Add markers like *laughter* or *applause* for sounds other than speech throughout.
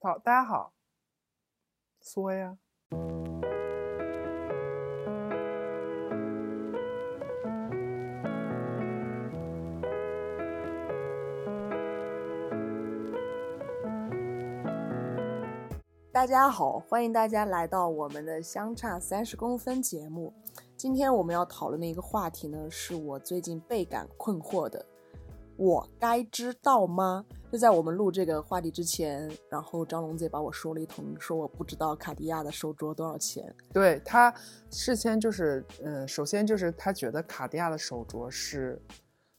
好，大家好，说呀。大家好，欢迎大家来到我们的相差三十公分节目。今天我们要讨论的一个话题呢，是我最近倍感困惑的。我该知道吗？就在我们录这个话题之前，然后张龙姐把我说了一通，说我不知道卡地亚的手镯多少钱。对他事先就是，嗯，首先就是他觉得卡地亚的手镯是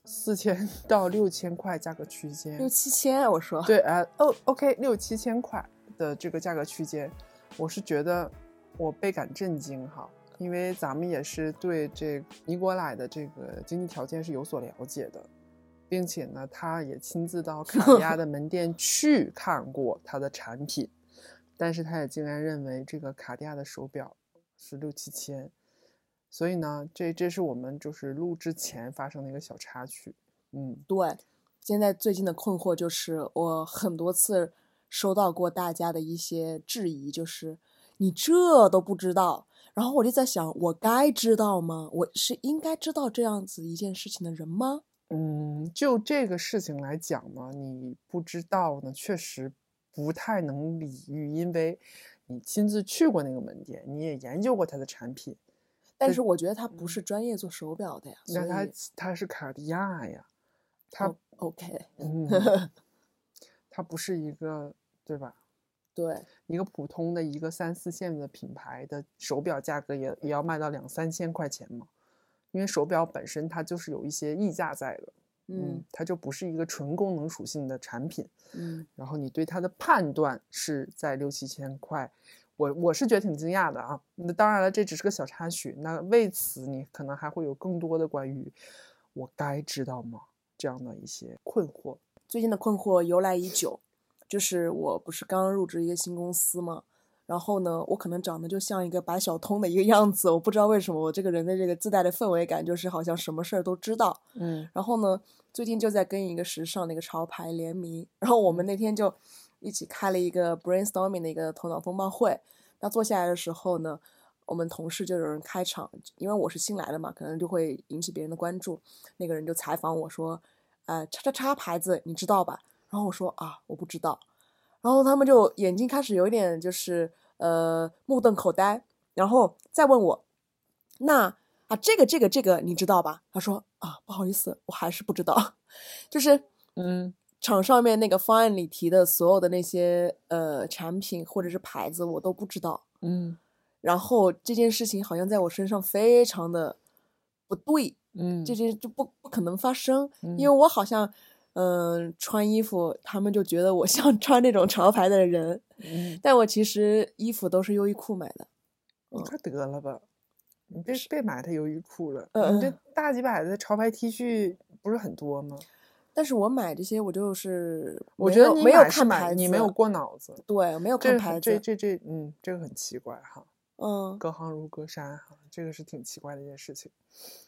四千 *laughs* 到六千块价格区间，六七千，我说。对，呃，哦，OK，六七千块的这个价格区间，我是觉得我倍感震惊哈，因为咱们也是对这尼泊莱的这个经济条件是有所了解的，并且呢，他也亲自到卡地亚的门店去看过它的产品，但是他也竟然认为这个卡地亚的手表是六七千，所以呢，这这是我们就是录之前发生的一个小插曲，嗯，对，现在最近的困惑就是，我很多次收到过大家的一些质疑，就是你这都不知道。然后我就在想，我该知道吗？我是应该知道这样子一件事情的人吗？嗯，就这个事情来讲呢，你不知道呢，确实不太能理喻，因为你亲自去过那个门店，你也研究过它的产品，但是我觉得他不是专业做手表的呀。那它所以它是卡地亚呀，它、哦 OK，嗯，*laughs* 它不是一个对吧？对，一个普通的一个三四线的品牌的手表价格也也要卖到两三千块钱嘛，因为手表本身它就是有一些溢价在的，嗯它就不是一个纯功能属性的产品。嗯，然后你对它的判断是在六七千块，我我是觉得挺惊讶的啊。那当然了，这只是个小插曲。那为此你可能还会有更多的关于我该知道吗这样的一些困惑。最近的困惑由来已久，就是我不是刚入职一个新公司嘛，然后呢，我可能长得就像一个白小通的一个样子，我不知道为什么我这个人的这个自带的氛围感就是好像什么事儿都知道。嗯然后呢，最近就在跟一个时尚的一个潮牌联名，然后我们那天就一起开了一个 brainstorming 的一个头脑风暴会。那坐下来的时候呢，我们同事就有人开场，因为我是新来的嘛，可能就会引起别人的关注。那个人就采访我说：“呃，叉叉叉牌子你知道吧？”然后我说：“啊，我不知道。”然后他们就眼睛开始有一点就是呃目瞪口呆，然后再问我：“那啊这个这个这个你知道吧？”他说：“啊，不好意思，我还是不知道。*laughs* ”就是嗯场上面那个方案里提的所有的那些呃产品或者是牌子我都不知道。嗯然后这件事情好像在我身上非常的不对，嗯，这件就不不可能发生，因嗯为我好像嗯、穿衣服，他们就觉得我 *laughs* 像穿那种潮牌的人，嗯，但我其实衣服都是优衣库买的。你快得了吧，你别别买他优衣库了，嗯你这嗯大几百的潮牌 T 恤不是很多吗？但是我买这些，我就是我觉得你没有看牌子，你没有过脑子。对，没有看牌子，这这这，嗯，这个很奇怪哈。嗯，隔行如隔山哈，这个是挺奇怪的一件事情。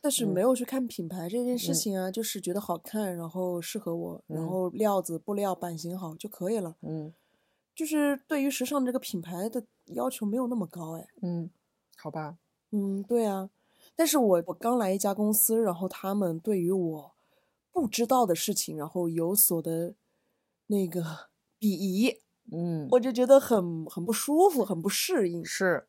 但是嗯。没有去看品牌这件事嗯。情啊，就是觉得好看，然后适合我，然嗯。后料子、布料、版型好就可以了。嗯。就是对于时尚这个品牌的要求没有那么高，哎，嗯，好吧，嗯，对啊。但是我我刚来一家公司，然后他们对于我不知道的事情，然后有所的那个 *laughs* 鄙夷，嗯，我就觉得很很不舒服，很不适应。是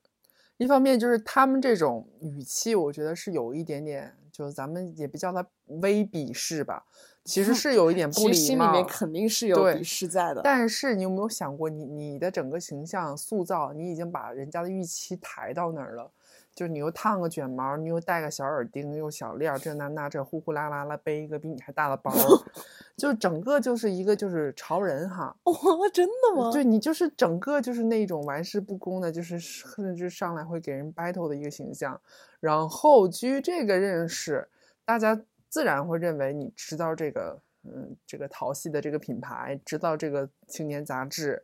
一方面就是他们这种语气，我觉得是有一点点，就是咱们也别叫他微鄙视吧，其实 *laughs* 是有一点不礼貌心里面。肯定是有对鄙视在的。但是你有没有想过你，你的整个形象塑造，你已经把人家的预期抬到那儿了。就是你又烫个卷毛，你又戴个小耳钉，又小链儿，这那那这呼呼啦啦啦背一个比你还大的包，*laughs* 就整个就是一个就是潮人哈。哇，真的吗？对你就是整个就是那种玩世不恭的，就是甚至上来会给人 battle 的一个形象。然后基于这个认识，大家自然会认为你知道这个，嗯，这个淘系的这个品牌，知道这个青年杂志，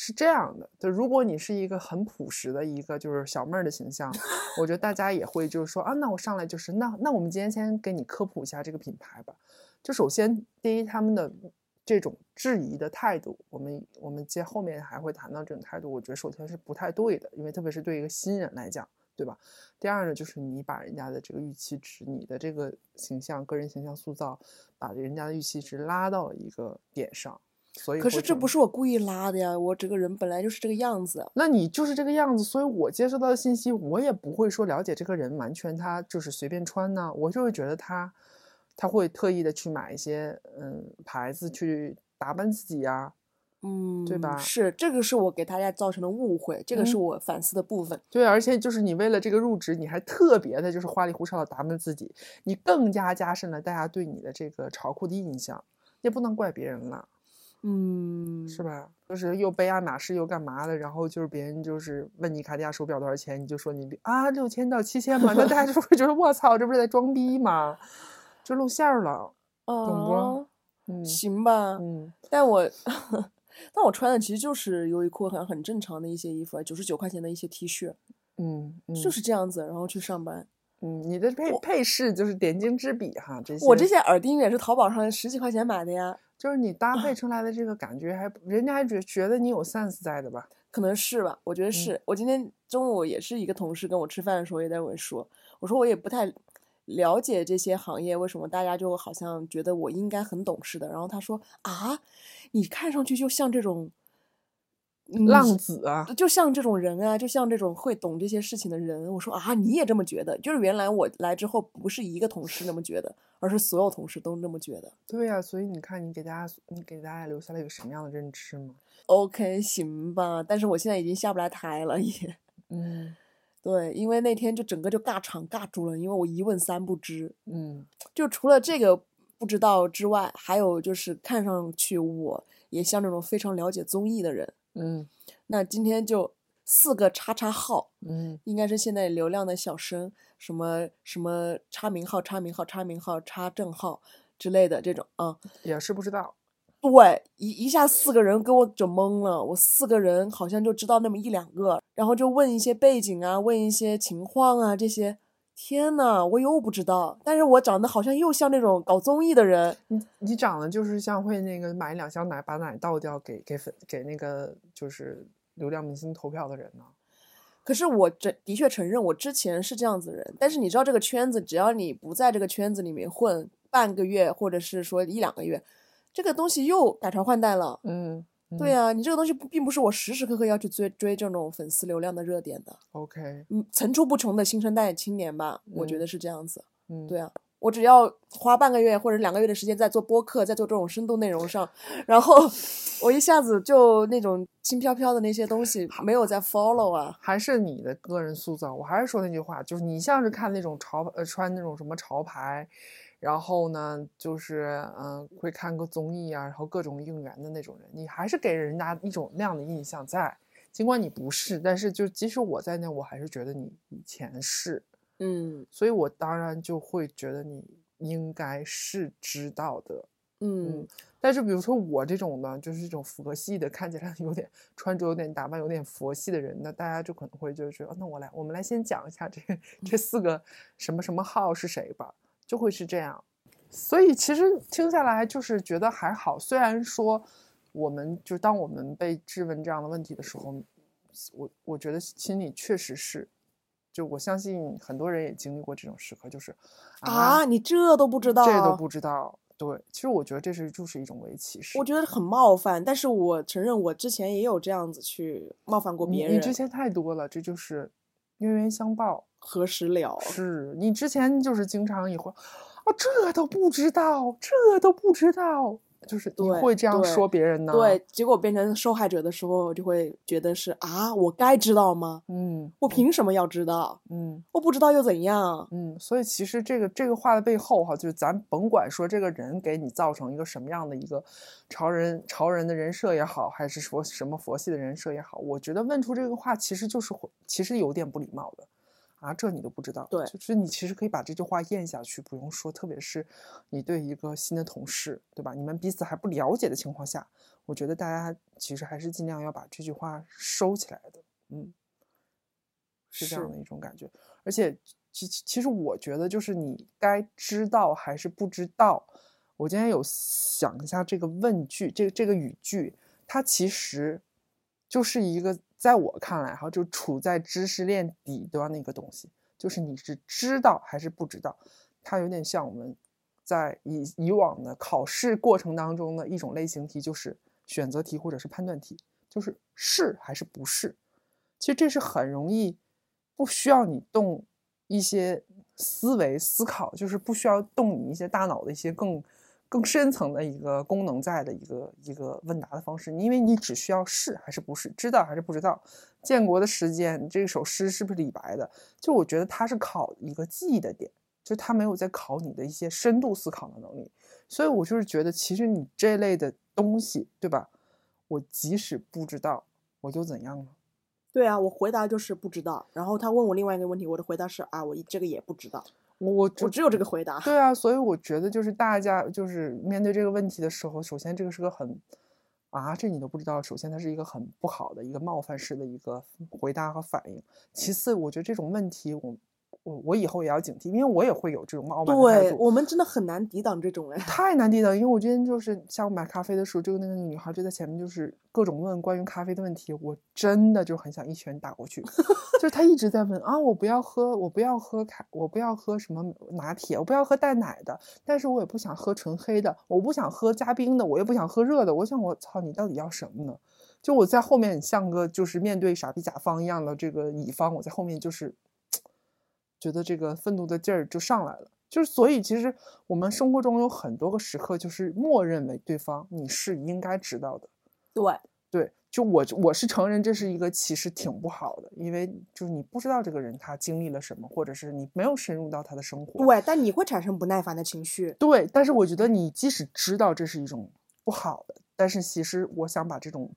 是这样的。就如果你是一个很朴实的一个就是小妹儿的形象，我觉得大家也会就是说啊，那我上来就是那那我们今天先给你科普一下这个品牌吧。就首先第一，他们的这种质疑的态度，我们我们接后面还会谈到这种态度，我觉得首先是不太对的，因为特别是对一个新人来讲，对吧？第二呢，就是你把人家的这个预期值，你的这个形象、个人形象塑造，把人家的预期值拉到了一个点上，所以可是这不是我故意拉的呀，我这个人本来就是这个样子。那你就是这个样子，所以我接收到的信息，我也不会说了解这个人完全他就是随便穿呢，我就会觉得他他会特意的去买一些嗯牌子去打扮自己呀、嗯，对吧是这个是我给大家造成的误会，这个是嗯我反思的部分。对，而且就是你为了这个入职，你还特别的就是花里胡哨的打扮自己，你更加加深了大家对你的这个潮酷的印象，也不能怪别人了，嗯，是吧？就是又背爱马仕又干嘛的，然后就是别人就是问你卡地亚手表多少钱，你就说你啊六千到七千嘛，那大家就会觉得我操，这不是在装逼吗？就露馅儿了，懂不啊，嗯行吧，嗯但我但我穿的其实就是优衣库很很正常的一些衣服，九十九块钱的一些 T 恤，嗯嗯，就是这样子，然后去上班。嗯，你的配配饰就是点睛之笔哈，这些我这些耳钉也是淘宝上十几块钱买的呀，就是你搭配出来的这个感觉还，人家还觉觉得你有 sense 在的吧？可能是吧，我觉得是。我今天中午也是一个同事跟我吃饭的时候也在跟我说，我说我也不太了解这些行业，为什么大家就好像觉得我应该很懂似的。然后他说啊，你看上去就像这种。嗯浪子啊，就像这种人啊，就像这种会懂这些事情的人，我说啊，你也这么觉得？就是原来我来之后，不是一个同事那么觉得，而是所有同事都那么觉得。对呀、所以你看，你给大家，你给大家留下了一个什么样的认知吗？OK，行吧，但是我现在已经下不来台了，也嗯对，因为那天就整个就尬场尬住了，因为我一问三不知，嗯就除了这个不知道之外，还有就是看上去我也像那种非常了解综艺的人。嗯那今天就四个叉叉号，嗯应该是现在流量的小生，什么什么叉名号、叉名号、叉名号、叉正号之类的这种啊。也是不知道。对，一一下四个人给我整懵了，我四个人好像就知道那么一两个，然后就问一些背景啊，问一些情况啊这些。天呐，我又不知道，但是我长得好像又像那种搞综艺的人，你你长得就是像会那个买两箱奶把奶倒掉给给粉给那个就是流量明星投票的人呢。可是我这的确承认，我之前是这样子的人。但是你知道，这个圈子，只要你不在这个圈子里面混半个月，或者是说一两个月，这个东西又改朝换代了。嗯，对啊，你这个东西不并不是我时时刻刻要去追追这种粉丝流量的热点的。，OK，嗯，层出不穷的新生代青年吧，我觉嗯得是这样子。嗯，对啊，我只要花半个月或者两个月的时间在做播客，在做这种深度内容上，然后 *laughs* 我一下子就那种轻飘飘的那些东西没有在 follow 啊。还是你的个人塑造。我还是说那句话，就是你像是看那种潮呃穿那种什么潮牌，然后呢就是嗯、呃会看个综艺啊，然后各种应援的那种人，你还是给人家一种那样的印象在。尽管你不是，但是就即使我在那，我还是觉得你以前是，嗯所以我当然就会觉得你应该是知道的。嗯但是比如说我这种呢，就是这种佛系的，看起来有点穿着有点打扮有点佛系的人，那大家就可能会就是说，哦那我来，我们来先讲一下这这四个什么什么号是谁吧，就会是这样。所以其实听下来就是觉得还好，虽然说我们就当我们被质问这样的问题的时候，我我觉得心里确实是，就我相信很多人也经历过这种时刻，就是啊，你这都不知道，这都不知道。对，其实我觉得这是就是一种微歧视。我觉得很冒犯。但是我承认，我之前也有这样子去冒犯过你别人。你之前太多了，这就是冤冤相报。何时了？是你之前就是经常也会，啊，这都不知道，这都不知道，就是你会这样说别人呢？对，，结果变成受害者的时候，就会觉得是啊，我该知道吗？嗯我凭什么要知道？嗯我不知道又怎样？嗯，所以其实这个这个话的背后哈，就是咱甭管说这个人给你造成一个什么样的一个潮人潮人的人设也好，还是说什么佛系的人设也好，我觉得问出这个话其实就是会其实有点不礼貌的。啊，这你都不知道，对就是你其实可以把这句话咽下去，不用说。特别是你对一个新的同事，对吧？你们彼此还不了解的情况下，我觉得大家其实还是尽量要把这句话收起来的，嗯，是这样的一种感觉。而且，其其其实我觉得，就是你该知道还是不知道，我今天有想一下这个问句，这个这个语句，它其实就是一个在我看来哈，就处在知识链底端的一个东西，就是你是知道还是不知道，它有点像我们在以以往的考试过程当中的一种类型题，就是选择题或者是判断题，就是是还是不是。其实这是很容易，不需要你动一些思维思考，就是不需要动你一些大脑的一些更更深层的一个功能在的一个一个问答的方式，因为你只需要是还是不是，知道还是不知道。建国的时间，这首诗是不是李白的？就我觉得他是考一个记忆的点，就他没有在考你的一些深度思考的能力。所以我就是觉得，其实你这类的东西，对吧？我即使不知道，我又怎样呢？对啊，我回答就是不知道。然后他问我另外一个问题，我的回答是啊，我这个也不知道。我我我只有这个回答。对啊，所以我觉得就是大家就是面对这个问题的时候，首先这个是个很啊，这你都不知道。首先它是一个很不好的一个冒犯式的一个回答和反应。其次，我觉得这种问题我。我我以后也要警惕，因为我也会有这种冒犯对我们真的很难抵挡这种人，*laughs* 太难抵挡。因为我今天就是下午买咖啡的时候，就那个女孩就在前面，就是各种问关于咖啡的问题，我真的就很想一拳打过去。*laughs* 就是她一直在问啊，我不要喝，我不要喝咖，我不要喝什么拿铁，我不要喝带奶的，但是我也不想喝纯黑的，我不想喝加冰的，我也不想喝热的。我想我操，你到底要什么呢？就我在后面像个就是面对傻逼甲方一样的这个乙方，我在后面就是。觉得这个愤怒的劲儿就上来了，就是所以其实我们生活中有很多个时刻，就是默认为对方你是应该知道的。对对，就我我是承认这是一个其实挺不好的，因为就是你不知道这个人他经历了什么，或者是你没有深入到他的生活。对，但你会产生不耐烦的情绪。对，但是我觉得你即使知道这是一种不好的，但是其实我想把这种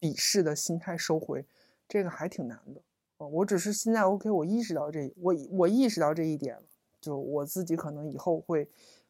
鄙视的心态收回，这个还挺难的。我只是现在 OK，我意识到这，我我意识到这一点了，就我自己可能以后会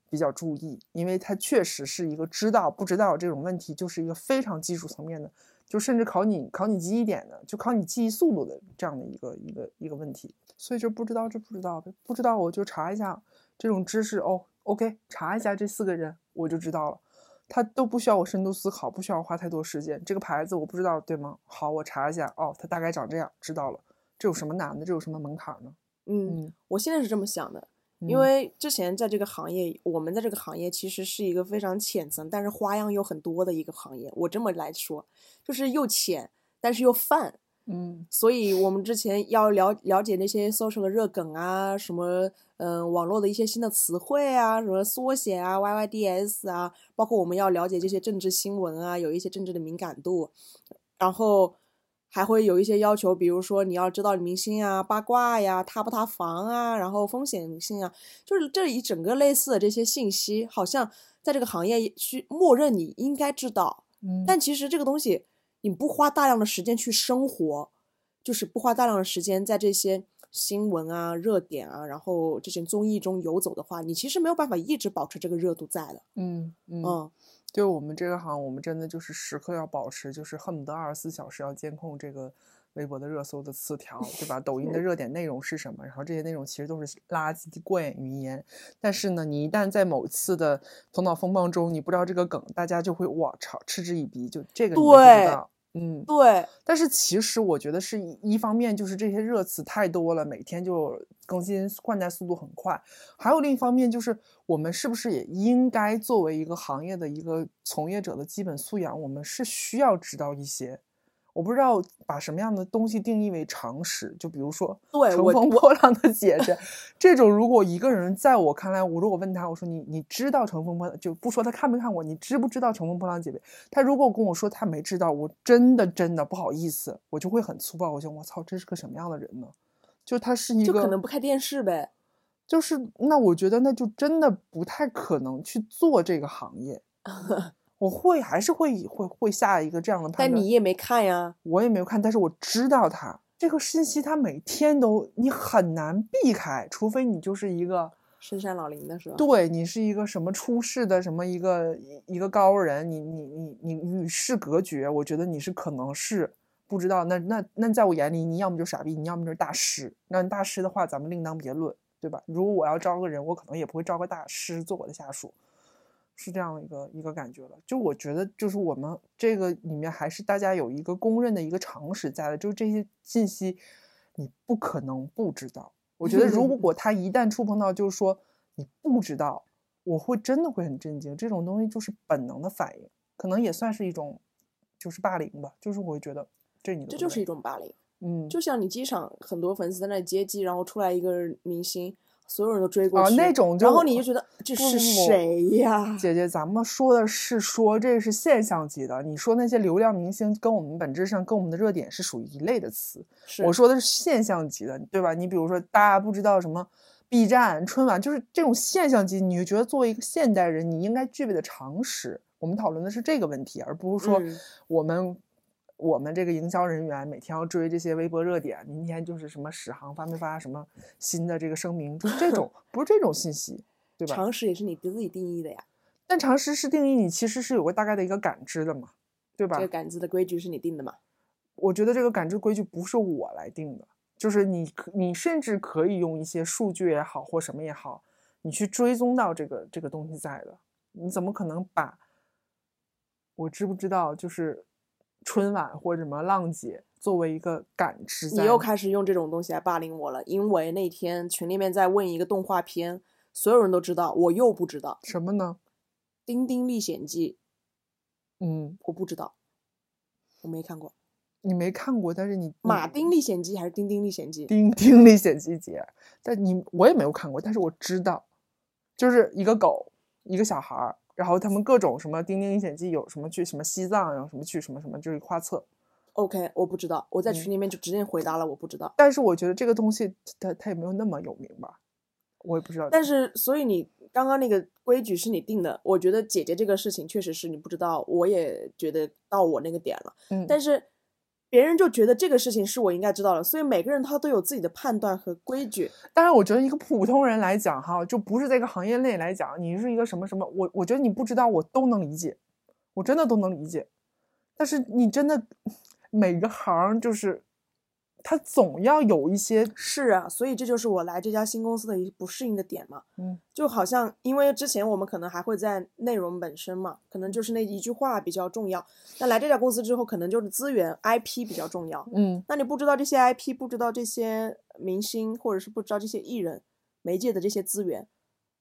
比较注意，因为它确实是一个知道不知道这种问题，就是一个非常技术层面的，就甚至考你考你记忆点的，就考你记忆速度的这样的一个一个一个问题。所以就不知道就不知道呗，不知道我就查一下这种知识哦，OK，查一下这四个人我就知道了。他都不需要我深度思考，不需要花太多时间。这个牌子我不知道对吗？好，我查一下哦，它大概长这样，知道了。这有什么难的？这有什么门槛呢？嗯，我现在是这么想的，因为之前在这个行业，我们在这个行业其实是一个非常浅层，但是花样又很多的一个行业。我这么来说，就是又浅，但是又泛。嗯，所以我们之前要了了解那些 social 的热梗啊，什么嗯网络的一些新的词汇啊，什么缩写啊，YYDS 啊，包括我们要了解这些政治新闻啊，有一些政治的敏感度，然后。还会有一些要求，比如说你要知道明星啊、八卦呀、塌不塌房啊，然后风险性啊，就是这一整个类似的这些信息，好像在这个行业去默认你应该知道。嗯，但其实这个东西你不花大量的时间去生活，就是不花大量的时间在这些新闻啊、热点啊，然后这些综艺中游走的话，你其实没有办法一直保持这个热度在的。嗯嗯。就我们这个行，我们真的就是时刻要保持，就是恨不得二十四小时要监控这个微博的热搜的词条，对吧？抖音的 *laughs* 热点内容是什么？然后这些内容其实都是垃圾，过眼云烟。但是呢，你一旦在某次的头脑风暴中，你不知道这个梗，大家就会哇操嗤之以鼻，就这个你不知道。嗯，对。但是其实我觉得是一方面，就是这些热词太多了，每天就更新换代速度很快；还有另一方面，就是我们是不是也应该作为一个行业的一个从业者的基本素养，我们是需要知道一些。我不知道把什么样的东西定义为常识，就比如说乘风破浪的姐姐 *laughs* 这种，如果一个人在我看来，我如果问他，我说你你知道乘风破浪，就不说他看没看过，你知不知道乘风破浪姐姐？他如果跟我说他没知道，我真的真的不好意思，我就会很粗暴，我想我操，这是个什么样的人呢？就他是一个，就可能不看电视呗，就是那我觉得那就真的不太可能去做这个行业。*laughs* 我会还是会会会下一个这样的判断，但你也没看呀，我也没有看，但是我知道他这个信息，他每天都你很难避开，除非你就是一个深山老林的是吧？对你是一个什么出世的什么一个一个高人，你你你你与世隔绝，我觉得你是可能是不知道。那那那在我眼里，你要么就傻逼，你要么就是大师。那大师的话，咱们另当别论，对吧？如果我要招个人，我可能也不会招个大师做我的下属。是这样的一个一个感觉了。就我觉得，就是我们这个里面还是大家有一个公认的一个常识在的，就是这些信息你不可能不知道。我觉得如果他一旦触碰到，就是说你不知道，我会真的会很震惊。这种东西就是本能的反应，可能也算是一种就是霸凌吧。就是我会觉得这你这就是一种霸凌。嗯，就像你机场很多粉丝在那接机，然后出来一个明星。所有人都追过去，那种，然后你就觉得这是谁呀？姐姐，咱们说的是说这是现象级的。你说那些流量明星跟我们本质上跟我们的热点是属于一类的词。我说的是现象级的，对吧？你比如说大家不知道什么 B 站、春晚，就是这种现象级，你就觉得作为一个现代人，你应该具备的常识。我们讨论的是这个问题，而不是说我们。我们这个营销人员每天要追这些微博热点，明天就是什么史航发没发什么新的这个声明，就是这种 *laughs* 不是这种信息，对吧？常识也是你自己定义的呀。但常识是定义你其实是有个大概的一个感知的嘛，对吧？这个感知的规矩是你定的嘛？我觉得这个感知规矩不是我来定的，就是你你甚至可以用一些数据也好或什么也好，你去追踪到这个这个东西在的。你怎么可能把我知不知道就是？春晚或者什么浪姐作为一个感知，你又开始用这种东西来霸凌我了。因为那天群里面在问一个动画片，所有人都知道，我又不知道什么呢？《丁丁历险记》。嗯，我不知道，我没看过。你没看过，但是你《马丁历险记》还是《丁丁历险记》？《丁丁历险记》姐，但你我也没有看过，但是我知道，就是一个狗，一个小孩儿。然后他们各种什么《丁丁历险记》有什么去什么西藏，然后什么去什么什么，就是画册。OK，我不知道，我在群里面就直接回答了，我不知道。但是我觉得这个东西它它也没有那么有名吧，我也不知道。但是所以你刚刚那个规矩是你定的，我觉得姐姐这个事情确实是你不知道，我也觉得到我那个点了。嗯，但是。别人就觉得这个事情是我应该知道的，所以每个人他都有自己的判断和规矩。当然，我觉得一个普通人来讲，哈，就不是在一个行业内来讲，你是一个什么什么，我我觉得你不知道，我都能理解，我真的都能理解。但是你真的 *laughs* 每个行就是。他总要有一些是啊，所以这就是我来这家新公司的一不适应的点嘛。嗯，就好像因为之前我们可能还会在内容本身嘛，可能就是那一句话比较重要。那来这家公司之后，可能就是资源 IP 比较重要。嗯，那你不知道这些 IP，不知道这些明星，或者是不知道这些艺人媒介的这些资源，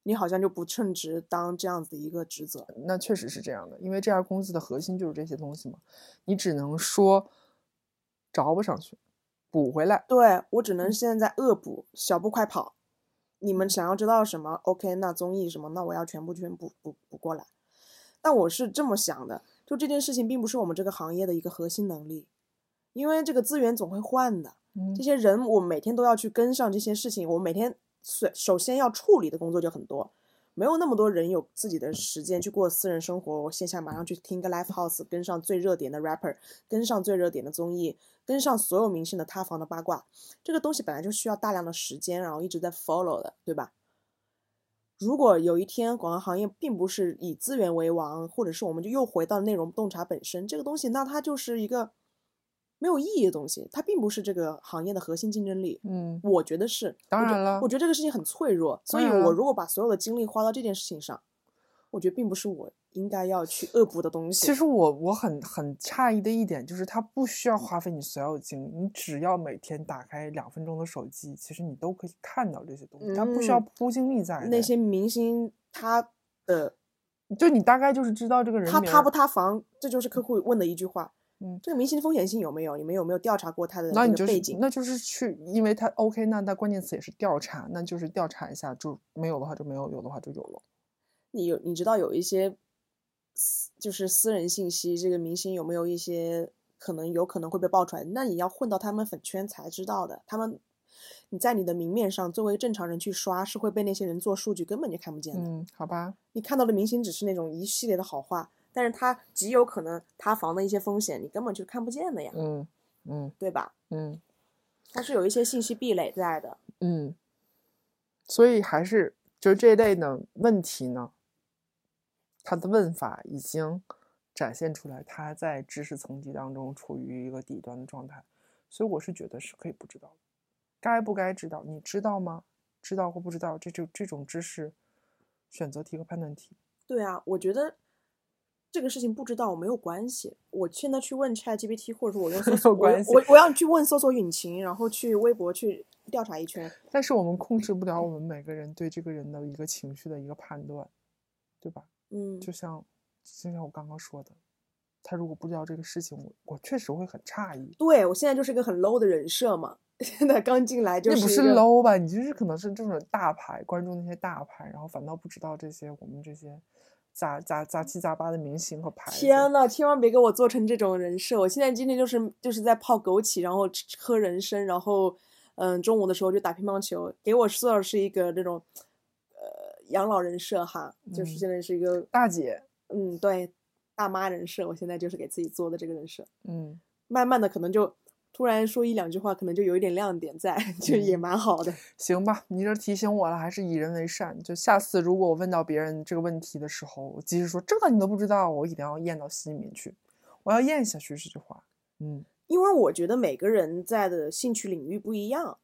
你好像就不称职当这样子的一个职责。那确实是这样的，因为这家公司的核心就是这些东西嘛，你只能说着不上去。补回来，对我只能现在恶补，小步快跑。你们想要知道什么？OK，那综艺什么，那我要全部全补补补过来。但我是这么想的，就这件事情并不是我们这个行业的一个核心能力，因为这个资源总会换的，这些人我每天都要去跟上这些事情，我每天首首先要处理的工作就很多。没有那么多人有自己的时间去过私人生活，我线下马上去听个 live house，跟上最热点的 rapper，跟上最热点的综艺，跟上所有明星的塌房的八卦，这个东西本来就需要大量的时间，然后一直在 follow 的，对吧？如果有一天广告行业并不是以资源为王，或者是我们就又回到内容洞察本身这个东西，那它就是一个。没有意义的东西，它并不是这个行业的核心竞争力。嗯，我觉得是。当然了，我觉得这个事情很脆弱，所以我如果把所有的精力花到这件事情上，我觉得并不是我应该要去恶补的东西。其实我我很很诧异的一点就是，它不需要花费你所有精力，你只要每天打开两分钟的手机，其实你都可以看到这些东西，它不需要铺精力在。那些明星他的，就你大概就是知道这个人他塌不塌房，这就是客户问的一句话。嗯，这个明星的风险性有没有？你们有没有调查过他的那个背景？那就是去，因为他 OK，那他关键词也是调查，那就是调查一下，就没有的话就没有，有的话就有了。你有你知道有一些私就是私人信息，这个明星有没有一些可能有可能会被爆出来？那你要混到他们粉圈才知道的。他们你在你的明面上作为正常人去刷，是会被那些人做数据根本就看不见的。嗯，好吧。你看到的明星只是那种一系列的好话。但是它极有可能塌房的一些风险，你根本就看不见的呀。嗯嗯，对吧？嗯，它是有一些信息壁垒在的。嗯，所以还是就这类的问题呢，它的问法已经展现出来，它在知识层级当中处于一个底端的状态。所以我是觉得是可以不知道的，该不该知道？你知道吗？知道或不知道，这就这种知识选择题和判断题。对啊，我觉得这个事情不知道我没有关系。我现在去问 ChatGPT，或者说我用 *laughs* 搜索，我关系我我要去问搜索引擎，然后去微博去调查一圈。但是我们控制不了我们每个人对这个人的一个情绪的一个判断，对吧？嗯，就像就像我刚刚说的，他如果不知道这个事情，我我确实会很诧异。对我现在就是一个很 low 的人设嘛。*laughs* 现在刚进来就那不是 low 吧？你就是可能是这种大牌，关注那些大牌，然后反倒不知道这些我们这些杂杂杂七杂八的明星和牌子。天呐，千万别给我做成这种人设！我现在今天就是就是在泡枸杞，然后吃喝人参，然后嗯，中午的时候就打乒乓球，给我塑造的是一个这种呃养老人设哈，就是嗯现在是一个大姐，嗯对大妈人设，我现在就是给自己做的这个人设，嗯，慢慢的可能就突然说一两句话，可能就有一点亮点在，*laughs* 就也嗯蛮好的。行吧，你这提醒我了，还是以人为善。就下次如果我问到别人这个问题的时候，我即使说这个你都不知道，我一定要咽到心里面去，我要咽下去这句话。嗯因为我觉得每个人在的兴趣领域不一样，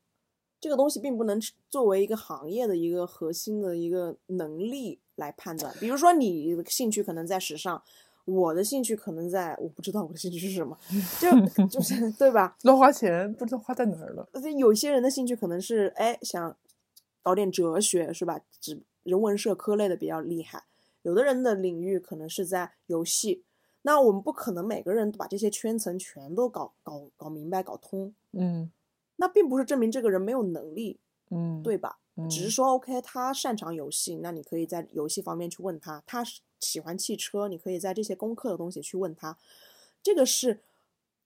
这个东西并不能作为一个行业的一个核心的一个能力来判断。比如说，你兴趣可能在时尚，我的兴趣可能在我不知道我的兴趣是什么，*laughs* 就就 *laughs* 是对吧？乱花钱不知道花在哪儿了。有些人的兴趣可能是哎想搞点哲学是吧？只人文社科类的比较厉害，有的人的领域可能是在游戏。那我们不可能每个人都把这些圈层全都搞搞搞明白、搞通，嗯那并不是证明这个人没有能力，嗯，对吧？只是嗯说 OK，他擅长游戏，那你可以在游戏方面去问他；他喜欢汽车，你可以在这些功课的东西去问他。这个是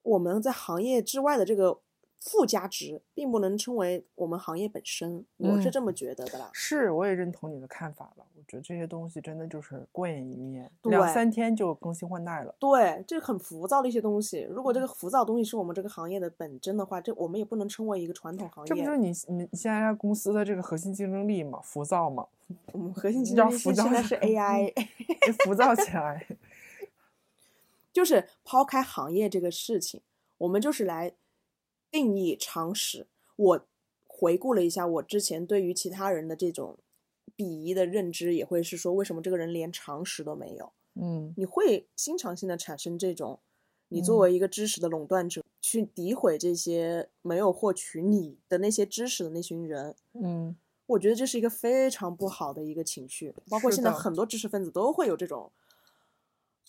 我们在行业之外的这个附加值，并不能称为我们行业本身。我是嗯这么觉得的啦。是，我也认同你的看法了。我觉得这些东西真的就是过眼云烟，两三天就更新换代了。对，这很浮躁的一些东西。如果这个浮躁东西是我们这个行业的本真的话，这我们也不能称为一个传统行业。这不是你你现在公司的这个核心竞争力吗？浮躁嘛，我们核心竞要争力现在是 AI。*laughs* 浮躁起来。*laughs* 就是抛开行业这个事情，我们就是来定义常识。我回顾了一下我之前对于其他人的这种鄙夷的认知，也会是说，为什么这个人连常识都没有？嗯你会经常性的产生这种，你作嗯为一个知识的垄断者，去诋毁这些没有获取你的那些知识的那群人。嗯我觉得这是一个非常不好的一个情绪，包括现在很多知识分子都会有这种，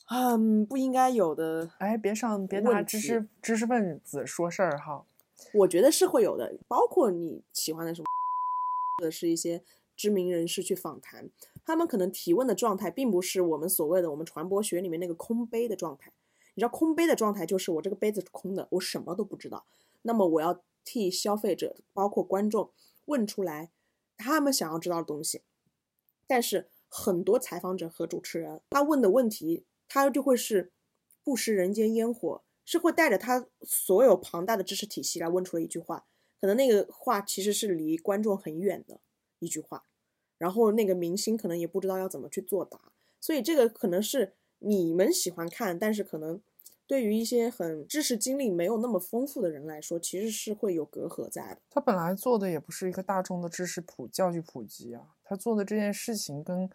嗯，不应该有的哎，别上别拿知识知识分子说事儿哈。我觉得是会有的，包括你喜欢的什么，或者是一些知名人士去访谈，他们可能提问的状态并不是我们所谓的我们传播学里面那个空杯的状态。你知道空杯的状态就是我这个杯子是空的，我什么都不知道。那么我要替消费者，包括观众问出来他们想要知道的东西。但是很多采访者和主持人，他问的问题，他就会是不食人间烟火，是会带着他所有庞大的知识体系来问出了一句话，可能那个话其实是离观众很远的一句话，然后那个明星可能也不知道要怎么去作答，所以这个可能是你们喜欢看，但是可能对于一些很知识经历没有那么丰富的人来说，其实是会有隔阂在的。他本来做的也不是一个大众的知识普教育普及啊，他做的这件事情跟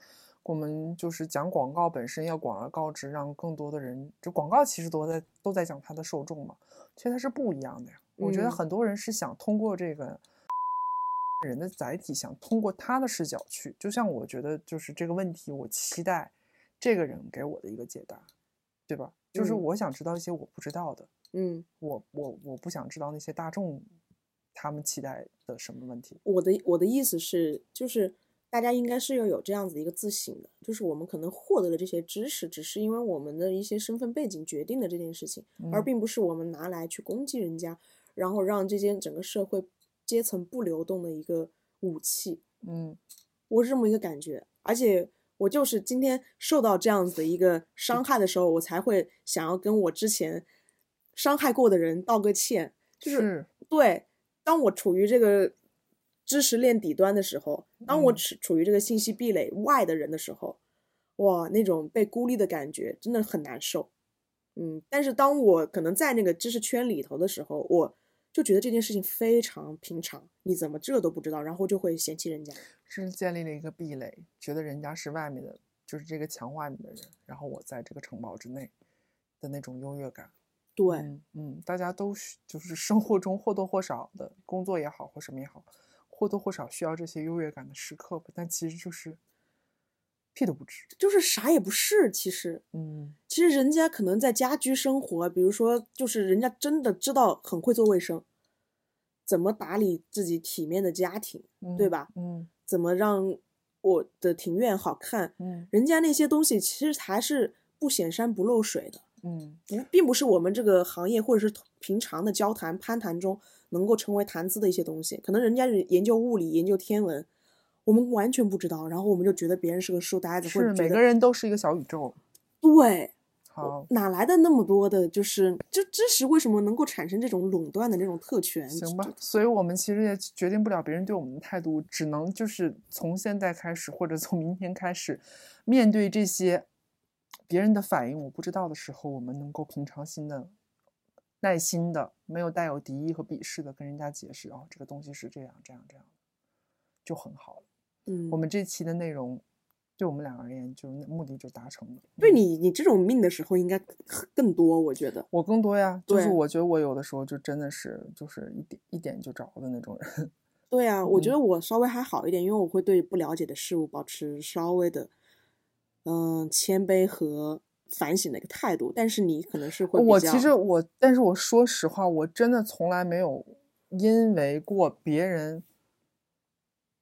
我们就是讲广告本身要广而告之，让更多的人，就广告其实都在都在讲它的受众嘛，其实它是不一样的呀。我觉得嗯很多人是想通过这个人的载体，想通过他的视角去，就像我觉得就是这个问题，我期待这个人给我的一个解答，对吧？就是嗯我想知道一些我不知道的。嗯，我我我不想知道那些大众他们期待的什么问题。我的我的意思是，就是大家应该是要有这样子一个自省的，就是我们可能获得的这些知识，只是因为我们的一些身份背景决定的这件事情，而嗯并不是我们拿来去攻击人家，然后让这些整个社会阶层不流动的一个武器。嗯我是这么一个感觉，而且我就是今天受到这样子的一个伤害的时候，我才会想要跟我之前伤害过的人道个歉。就是是对，当我处于这个知识链底端的时候，当我嗯处处于这个信息壁垒外的人的时候，哇，那种被孤立的感觉真的很难受。嗯，但是当我可能在那个知识圈里头的时候，我就觉得这件事情非常平常，你怎么这都不知道，然后就会嫌弃人家。是建立了一个壁垒，觉得人家是外面的就是这个墙外面的人，然后我在这个城堡之内的那种优越感。对，嗯嗯，大家都是就是生活中或多或少的工作也好或什么也好，或多或少需要这些优越感的时刻吧。但其实就是屁都不值。就是啥也不是。其实，嗯其实人家可能在家居生活，比如说，就是人家真的知道很会做卫生，怎么打理自己体面的家庭，对嗯吧？嗯怎么让我的庭院好看？嗯人家那些东西其实还是不显山不漏水的，嗯不，并不是我们这个行业或者是平常的交谈攀谈中能够成为谈资的一些东西。可能人家是研究物理、研究天文，我们完全不知道，然后我们就觉得别人是个书呆子，或者是每个人都是一个小宇宙。对，好，哪来的那么多的，就是就知识为什么能够产生这种垄断的这种特权？行吧，所以我们其实也决定不了别人对我们的态度，只能就是从现在开始，或者从明天开始，面对这些别人的反应我不知道的时候，我们能够平常心的、耐心的，没有带有敌意和鄙视的跟人家解释，哦，这个东西是这样、这样、这样，就很好了。嗯，我们这期的内容，对我们俩而言，就目的就达成了。嗯对你你这种命的时候应该更多，我觉得。我更多呀，就是我觉得我有的时候就真的是就是一点一点就着的那种人。对啊，我觉嗯得我稍微还好一点，因为我会对不了解的事物保持稍微的，嗯，谦卑和反省的一个态度。但是你可能是会我其实我，但是我说实话，我真的从来没有因为过别人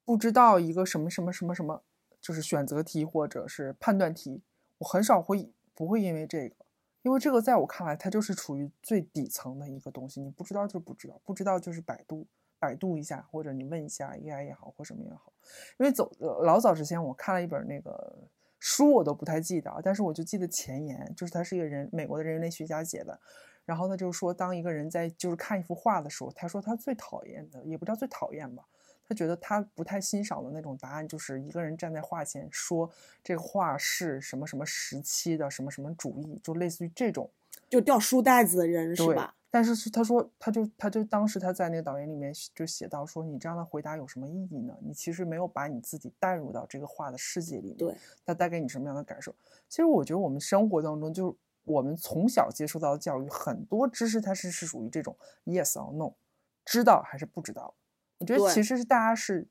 不知道一个什么什么什么什么，就是选择题或者是判断题，我很少会不会因为这个，因为这个在我看来，它就是处于最底层的一个东西，你不知道就不知道，不知道就是百度百度一下，或者你问一下 AI 也好或什么也好，因为走呃老早之前我看了一本那个书，我都不太记得啊，但是我就记得前言，就是他是一个人美国的人类学家写的，然后呢就是说，当一个人在就是看一幅画的时候，他说他最讨厌的，也不叫最讨厌吧。他觉得他不太欣赏的那种答案，就是一个人站在画前说这个画是什么什么时期的什么什么主义，就类似于这种。就掉书袋子的人是吧？但是是他说，他就他就当时他在那个导演里面就写到说，你这样的回答有什么意义呢？你其实没有把你自己带入到这个画的世界里面，对，它带给你什么样的感受？其实我觉得我们生活当中，就是我们从小接受到的教育，很多知识它是是属于这种 yes or no，知道还是不知道。我觉得其实是大家是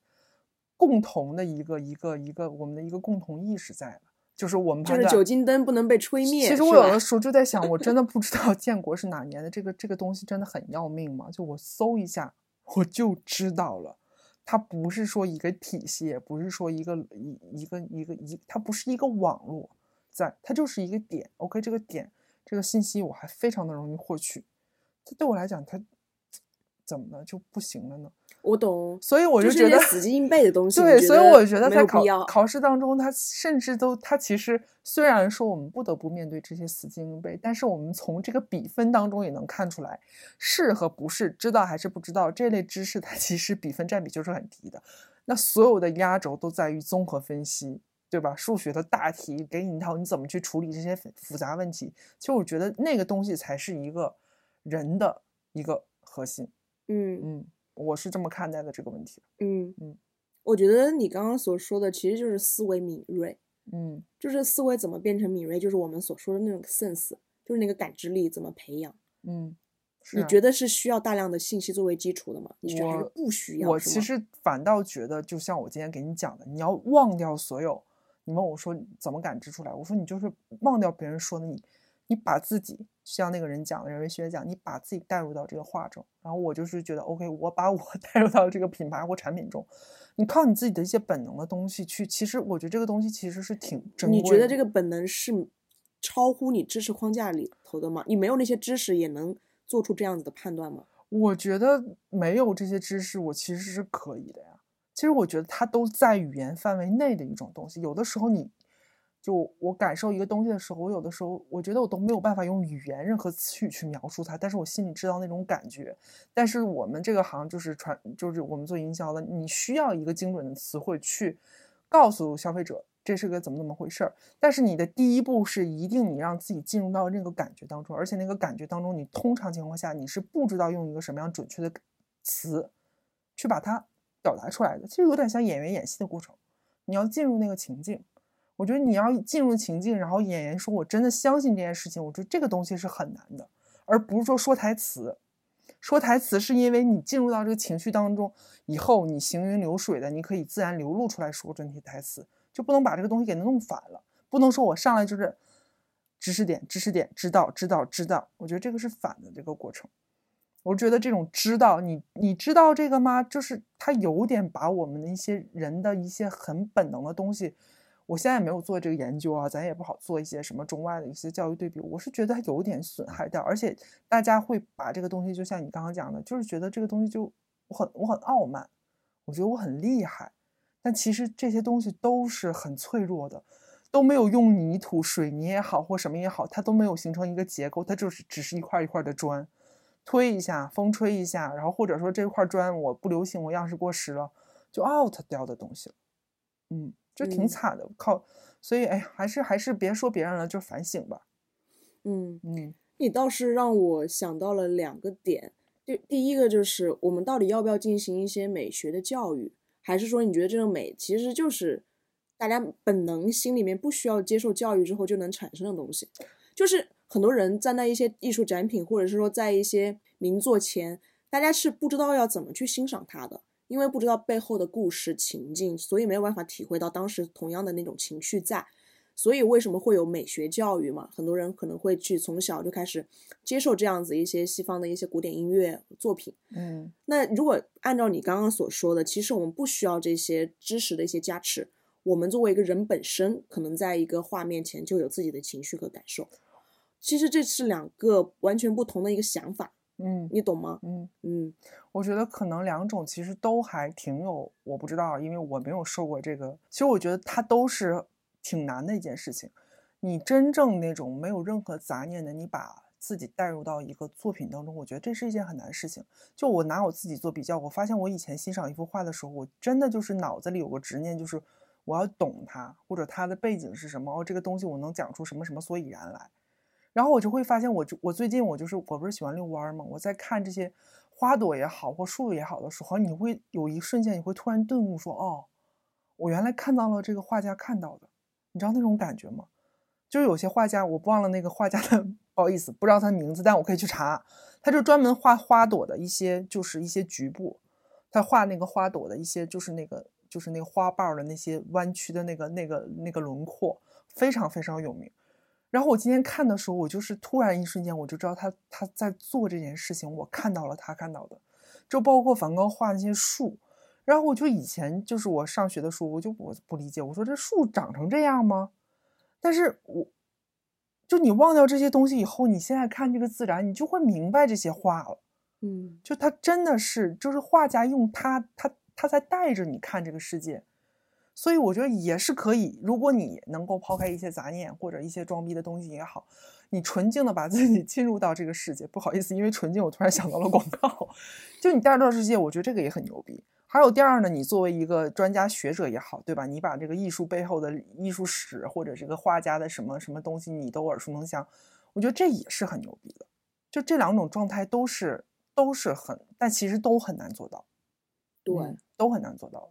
共同的一个一个一个我们的一个共同意识在的，就是我们就是酒精灯不能被吹灭。其实我有的时候就在想，我真的不知道建国是哪年的，这个这个东西真的很要命吗？就我搜一下，我就知道了。它不是说一个体系，也不是说一个一一个一个一，它不是一个网络，在它就是一个点。OK，这个点这个信息我还非常的容易获取，这对我来讲，它怎么了就不行了呢？我懂，所以我就就是觉得死记硬背的东西。对，所以我觉得在考。考试当中，他甚至都他其实虽然说我们不得不面对这些死记硬背，但是我们从这个比分当中也能看出来，是和不是，知道还是不知道这类知识，它其实比分占比就是很低的。那所有的压轴都在于综合分析，对吧？数学的大题给你一套，你怎么去处理这些复复杂问题？其实我觉得那个东西才是一个人的一个核心。嗯嗯，我是这么看待的这个问题。嗯嗯，我觉得你刚刚所说的其实就是思维敏锐，嗯就是思维怎么变成敏锐，就是我们所说的那种 sense，就是那个感知力怎么培养。嗯，是你啊觉得是需要大量的信息作为基础的吗？你觉得还是不需要？我其实反倒觉得，就像我今天给你讲的，你要忘掉所有。你问我说怎么感知出来？我说你就是忘掉别人说的你，你把自己像那个人讲的人文学家讲，你把自己带入到这个画中。然后我就是觉得，OK，*laughs* 我把我 *laughs* 带入到这个品牌或产品中，你靠你自己的一些本能的东西去，其实我觉得这个东西其实是挺珍贵的。你觉得这个本能是超乎你知识框架里头的吗？你没有那些知识也能做出这样子的判断吗？我觉得没有这些知识，我其实是可以的呀。其实我觉得它都在语言范围内的一种东西。有的时候你，就我感受一个东西的时候，我有的时候我觉得我都没有办法用语言任何词语去描述它，但是我心里知道那种感觉。但是我们这个行就是传，就是我们做营销的，你需要一个精准的词汇去告诉消费者这是个怎么怎么回事儿。但是你的第一步是一定你让自己进入到那个感觉当中，而且那个感觉当中，你通常情况下你是不知道用一个什么样准确的词去把它表达出来的。其实有点像演员演戏的过程，你要进入那个情境。我觉得你要进入情境，然后演员说我真的相信这件事情，我觉得这个东西是很难的，而不是说说台词。说台词是因为你进入到这个情绪当中以后，你行云流水的，你可以自然流露出来说这些台词，就不能把这个东西给弄反了。不能说我上来就是知识点，知识点，知道，知道，知道。我觉得这个是反的这个过程。我觉得这种知道，你你知道这个吗？就是他有点把我们的一些人的一些很本能的东西。我现在没有做这个研究啊，咱也不好做一些什么中外的一些教育对比。我是觉得它有点损害掉，而且大家会把这个东西，就像你刚刚讲的，就是觉得这个东西就我很我很傲慢，我觉得我很厉害，但其实这些东西都是很脆弱的，都没有用泥土、水泥也好或什么也好，它都没有形成一个结构，它就是只是一块一块的砖，推一下，风吹一下，然后或者说这块砖我不流行，我样式过时了，就 out 掉的东西了，嗯。就挺惨的，靠，所以哎，还是还是别说别人了，就反省吧。嗯嗯，你倒是让我想到了两个点，就第一个就是我们到底要不要进行一些美学的教育，还是说你觉得这个美其实就是大家本能心里面不需要接受教育之后就能产生的东西？就是很多人在那一些艺术展品，或者是说在一些名作前，大家是不知道要怎么去欣赏它的。因为不知道背后的故事情境，所以没有办法体会到当时同样的那种情绪在。所以为什么会有美学教育嘛？很多人可能会去从小就开始接受这样子一些西方的一些古典音乐作品。嗯，那如果按照你刚刚所说的，其实我们不需要这些知识的一些加持，我们作为一个人本身，可能在一个画面前就有自己的情绪和感受。其实这是两个完全不同的一个想法。嗯，你懂吗？嗯嗯，我觉得可能两种其实都还挺有，我不知道，因为我没有受过这个。其实我觉得它都是挺难的一件事情。你真正那种没有任何杂念的，你把自己带入到一个作品当中，我觉得这是一件很难事情。就我拿我自己做比较，我发现我以前欣赏一幅画的时候，我真的就是脑子里有个执念，就是我要懂它，或者它的背景是什么，哦，这个东西我能讲出什么什么所以然来。然后我就会发现，我就我最近我就是我不是喜欢遛弯儿吗？我在看这些花朵也好或树也好的时候，你会有一瞬间你会突然顿悟，说哦，我原来看到了这个画家看到的，你知道那种感觉吗？就是有些画家，我忘了那个画家的，*laughs* 不好意思，不知道他名字，但我可以去查。他就专门画花朵的一些，就是一些局部，他画那个花朵的一些，就是那个就是那个花瓣的那些弯曲的那个那个那个轮廓，非常非常有名。然后我今天看的时候，我就是突然一瞬间，我就知道他他在做这件事情。我看到了他看到的，就包括梵高画那些树。然后我就以前就是我上学的时候，我就我不理解，我说这树长成这样吗？但是我就你忘掉这些东西以后，你现在看这个自然，你就会明白这些画了。嗯，就他真的是，就是画家用他他他在带着你看这个世界。所以我觉得也是可以，如果你能够抛开一些杂念或者一些装逼的东西也好，你纯净的把自己进入到这个世界。不好意思，因为纯净，我突然想到了广告。*laughs* 就你带入到世界，我觉得这个也很牛逼。还有第二呢，你作为一个专家学者也好，对吧？你把这个艺术背后的艺术史或者这个画家的什么什么东西，你都耳熟能详，我觉得这也是很牛逼的。就这两种状态都是都是很，但其实都很难做到。对，都很难做到。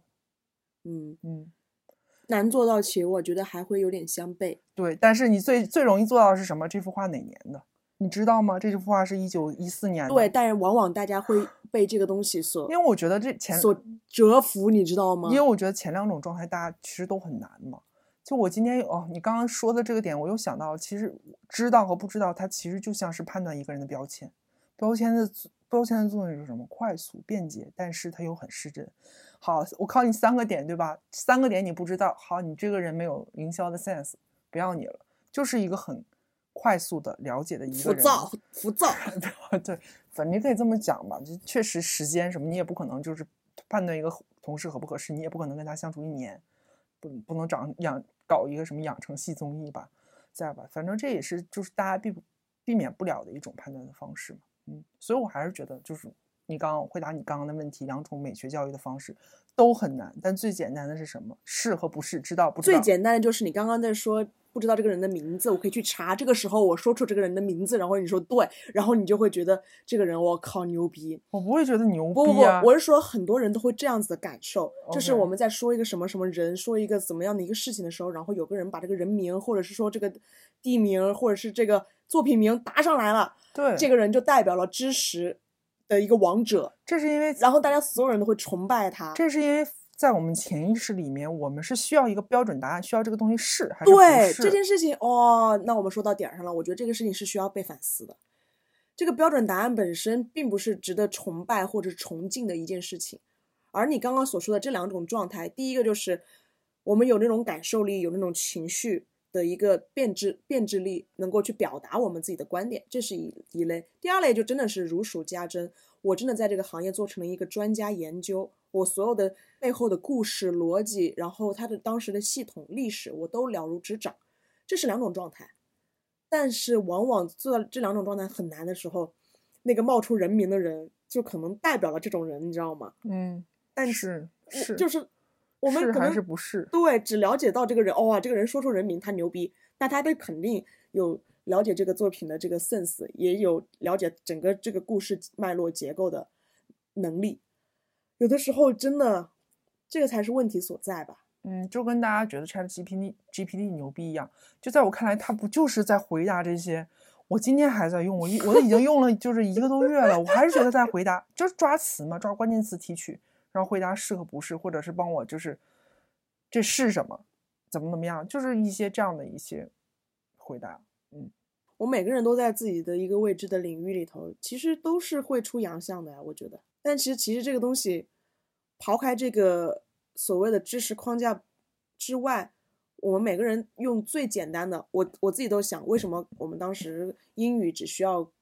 嗯嗯。难做到其实我觉得还会有点相悖。对，但是你最最容易做到的是什么？这幅画哪年的？你知道吗？这幅画是一九一四年的。对，但是往往大家会被这个东西所，因为我觉得这前所折服，你知道吗？因为我觉得前两种状态大家其实都很难嘛。就我今天哦，你刚刚说的这个点，我又想到，其实知道和不知道，它其实就像是判断一个人的标签。标签的标签的作用是什么？快速、便捷，但是它又很失真。好，我考你三个点，对吧？三个点你不知道，好，你这个人没有营销的 sense，不要你了。就是一个很快速的了解的一个人。浮躁，浮躁。对，反正可以这么讲吧。就确实时间什么，你也不可能就是判断一个同事合不合适，你也不可能跟他相处一年，不不能长养搞一个什么养成系综艺吧，在吧？反正这也是就是大家避避免不了的一种判断的方式嘛。嗯，所以我还是觉得就是。你刚刚回答你刚刚的问题，两种美学教育的方式都很难，但最简单的是什么？是和不是，知道不知道？最简单的就是你刚刚在说不知道这个人的名字，我可以去查。这个时候我说出这个人的名字，然后你说对，然后你就会觉得这个人我靠牛逼。我不会觉得牛逼不不不我是说很多人都会这样子的感受，就是我们在说一个什么什么人，说一个怎么样的一个事情的时候，然后有个人把这个人名，或者是说这个地名，或者是这个作品名答上来了，对，这个人就代表了知识的一个王者，这是因为然后大家所有人都会崇拜他。这是因为在我们潜意识里面，我们是需要一个标准答案，需要这个东西是还是不对？这件事情，哦，那我们说到点儿上了。我觉得这个事情是需要被反思的。这个标准答案本身并不是值得崇拜或者是崇敬的一件事情，而你刚刚所说的这两种状态，第一个就是我们有那种感受力，有那种情绪的一个变质变质力，能够去表达我们自己的观点，这是一一类。第二类就真的是如数家珍，我真的在这个行业做成了一个专家研究，我所有的背后的故事逻辑，然后它的当时的系统历史，我都了如指掌。这是两种状态，但是往往做到这两种状态很难的时候，那个冒出人名的人就可能代表了这种人，你知道吗？嗯，但是是就是我们可能是不是？对，只了解到这个人，哦，这个人说出人名，他牛逼，那他得肯定有了解这个作品的这个 sense，也有了解整个这个故事脉络结构的能力。有的时候真的，这个才是问题所在吧？嗯，就跟大家觉得 Chat GPT GPT 牛逼一样，就在我看来，它不就是在回答这些？我今天还在用，我一我都已经用了就是一个多月了，我还是觉得在回答，就是抓词嘛，抓关键词提取，然后回答是和不是，或者是帮我就是这是什么，怎么怎么样，就是一些这样的一些回答。嗯我每个人都在自己的一个未知的领域里头，其实都是会出洋相的呀，我觉得。但其实，其实这个东西，刨开这个所谓的知识框架之外，我们每个人用最简单的，我我自己都想，为什么我们当时英语只需要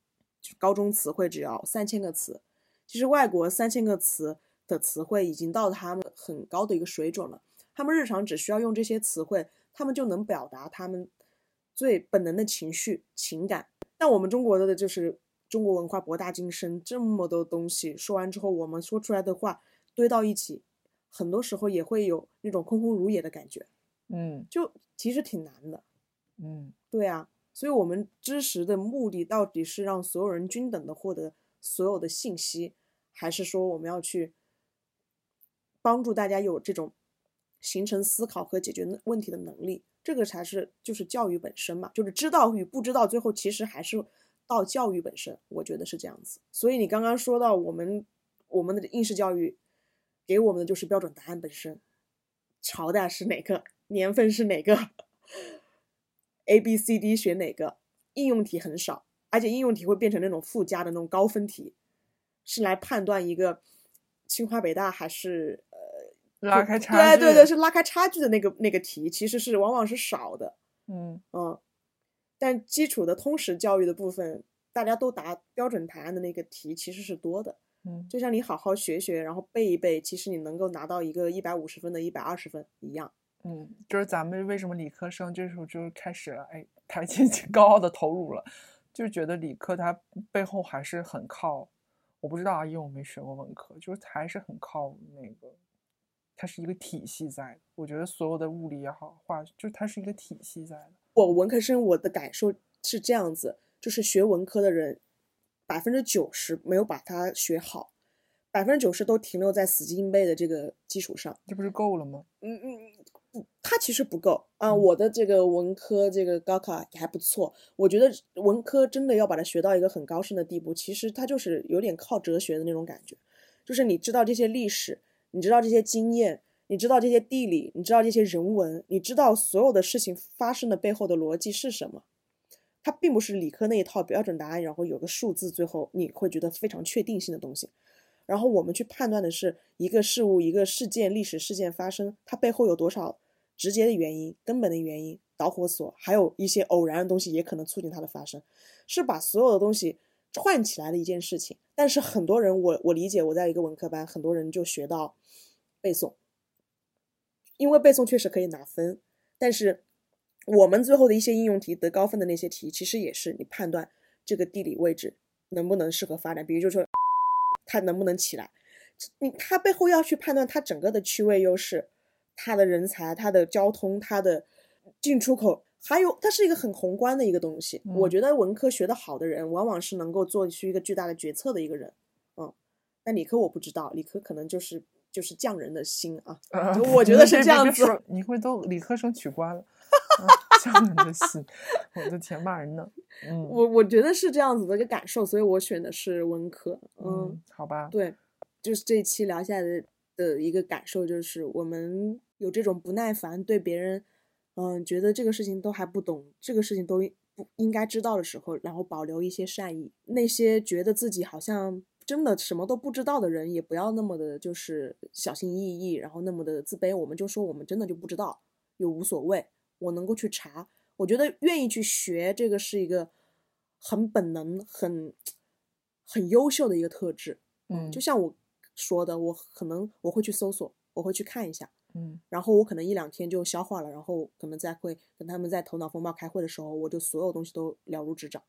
高中词汇只要三千个词，其实外国三千个词的词汇已经到他们很高的一个水准了，他们日常只需要用这些词汇，他们就能表达他们最本能的情绪、情感。但我们中国的就是中国文化博大精深，这么多东西说完之后，我们说出来的话堆到一起，很多时候也会有那种空空如也的感觉，嗯就其实挺难的。嗯对啊，所以我们知识的目的到底是让所有人均等的获得所有的信息，还是说我们要去帮助大家有这种形成思考和解决问题的能力？这个才是就是教育本身嘛，就是知道与不知道，最后其实还是到教育本身，我觉得是这样子。所以你刚刚说到我们我们的应试教育给我们的就是标准答案本身，朝代是哪个，年份是哪个。A、B、C、D 选哪个？应用题很少，而且应用题会变成那种附加的那种高分题，是来判断一个清华北大还是拉开差距。对对对，是拉开差距的那个那个题，其实是往往是少的，嗯嗯。但基础的通识教育的部分，大家都答标准答案的那个题其实是多的。嗯就像你好好学学，然后背一背，其实你能够拿到一个一百五十分的、一百二十分一样。嗯，就是咱们为什么理科生这时候就开始了，哎，他进行高傲的投入了，就觉得理科它背后还是很靠，我不知道啊，因为我没学过文科，就是还是很靠那个，它是一个体系在的。我觉得所有的物理也好，化，就是它是一个体系在的。我文科生，我的感受是这样子，就是学文科的人，百分之九十没有把它学好，百分之九十都停留在死记硬背的这个基础上。这不是够了吗？嗯嗯，不，它其实不够啊。嗯我的这个文科这个高考也还不错，我觉得文科真的要把它学到一个很高深的地步，其实它就是有点靠哲学的那种感觉，就是你知道这些历史，你知道这些经验，你知道这些地理，你知道这些人文，你知道所有的事情发生的背后的逻辑是什么。它并不是理科那一套标准答案，然后有个数字，最后你会觉得非常确定性的东西。然后我们去判断的是一个事物、一个事件、历史事件发生，它背后有多少直接的原因、根本的原因、导火索，还有一些偶然的东西也可能促进它的发生，是把所有的东西串起来的一件事情。但是很多人，我我理解，我在一个文科班，很多人就学到背诵，因为背诵确实可以拿分，但是我们最后的一些应用题得高分的那些题，其实也是你判断这个地理位置能不能适合发展，比如就说它能不能起来，你它背后要去判断它整个的区位优势，它的人才、它的交通、它的进出口还有它是一个很宏观的一个东西。我嗯觉得文科学得好的人，往往是能够做出一个巨大的决策的一个人。嗯，那理科我不知道，理科可能就是就是匠人的心啊。呃我觉得是这样 *laughs* 子你会都理科生取关了，啊匠人的心，我的天，骂人呢。嗯我我觉得是这样子的一个感受，所以我选的是文科。嗯，嗯，好吧，对，就是这一期聊下来的的一个感受，就是我们有这种不耐烦，对别人，嗯，觉得这个事情都还不懂，这个事情都不应该知道的时候，然后保留一些善意。那些觉得自己好像真的什么都不知道的人，也不要那么的，就是小心翼翼，然后那么的自卑。我们就说我们真的就不知道，又无所谓，我能够去查。我觉得愿意去学这个是一个很本能、很很优秀的一个特质。嗯，就像我说的，我可能我会去搜索，我会去看一下，嗯然后我可能一两天就消化了，然后可能再会跟他们在头脑风暴开会的时候，我就所有东西都了如指掌。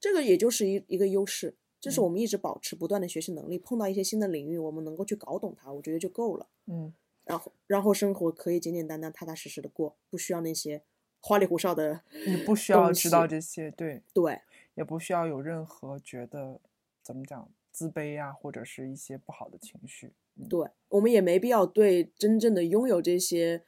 这个也就是一一个优势，这是嗯我们一直保持不断的学习能力。碰到一些新的领域，我们能够去搞懂它，我觉得就够了。嗯然后，然后生活可以简简单单、踏踏实实的过，不需要那些花里胡哨的。你不需要知道这些，对，对，也不需要有任何觉得怎么讲自卑啊，或者是一些不好的情绪。嗯对，我们也没必要对真正的拥有这些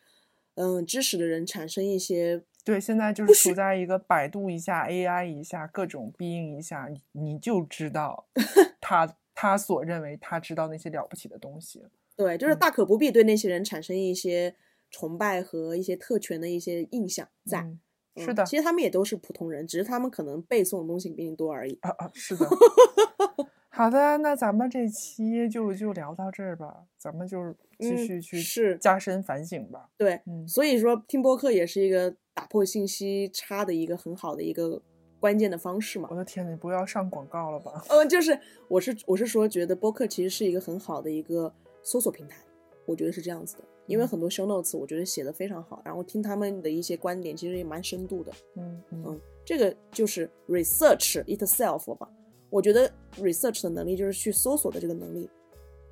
嗯知识的人产生一些对，现在就是处在一个百度一下、AI 一下、各种必应一下，你你就知道 *laughs* 他他所认为他知道那些了不起的东西。对，就是嗯大可不必对那些人产生一些崇拜和一些特权的一些印象在。嗯，是嗯的，其实他们也都是普通人，只是他们可能背诵的东西比你多而已。啊啊，是的。*laughs* 好的，那咱们这期就就聊到这儿吧，咱们就继嗯续去是加深反省吧。对，嗯所以说听播客也是一个打破信息差的一个很好的一个关键的方式嘛我。的天，你不要上广告了吧？嗯，就是我是我是说，觉得播客其实是一个很好的一个搜索平台，我觉得是这样子的。因为嗯很多 show notes 我觉得写的非常好，然后听他们的一些观点，其实也蛮深度的。嗯嗯嗯，这个就是 research itself 吧。我觉得 research 的能力就是去搜索的这个能力，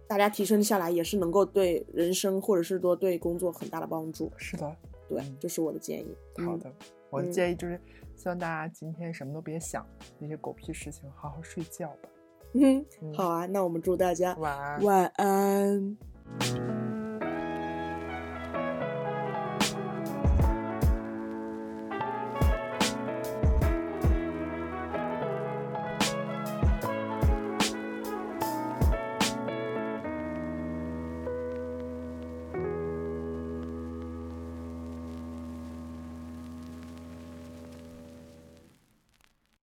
大家提升下来也是能够对人生或者是说对工作很大的帮助。是的，对嗯，这是我的建议。嗯，好的。我的嗯建议就是，希望大家今天什么都别想，那些狗屁事情，好好睡觉吧。嗯，嗯好啊，那我们祝大家晚安。晚安。